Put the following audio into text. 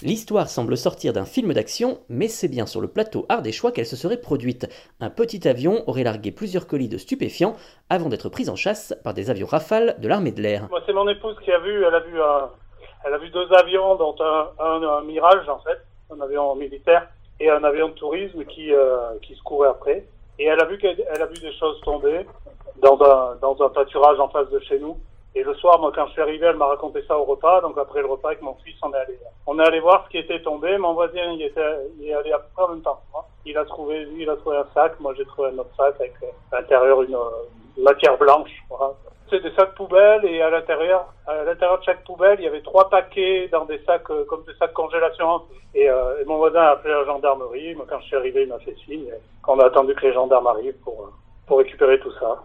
L'histoire semble sortir d'un film d'action, mais c'est bien sur le plateau ardéchois qu'elle se serait produite. Un petit avion aurait largué plusieurs colis de stupéfiants avant d'être pris en chasse par des avions rafales de l'armée de l'air. Moi, c'est mon épouse qui a vu, elle a vu, un, elle a vu deux avions, dont un, Mirage en fait, un avion militaire et un avion de tourisme qui, euh, qui se courait après. Et elle a vu elle a vu des choses tomber dans un, dans un pâturage en face de chez nous. Et le soir, moi, quand je suis arrivé, elle m'a raconté ça au repas. Donc après le repas avec mon fils, on est allé, on est allé voir ce qui était tombé. Mon voisin, il était, il est allé à peu près en même temps. moi. Il a trouvé, il a trouvé un sac. Moi, j'ai trouvé un autre sac avec euh, à l'intérieur une, euh, matière blanche. Voilà. C'est des sacs poubelles et à l'intérieur, à l'intérieur de chaque poubelle, il y avait trois paquets dans des sacs euh, comme des sacs de congélation. Et, euh, et mon voisin a appelé la gendarmerie. Moi, quand je suis arrivé, il m'a fait signe. Et On a attendu que les gendarmes arrivent pour, pour récupérer tout ça.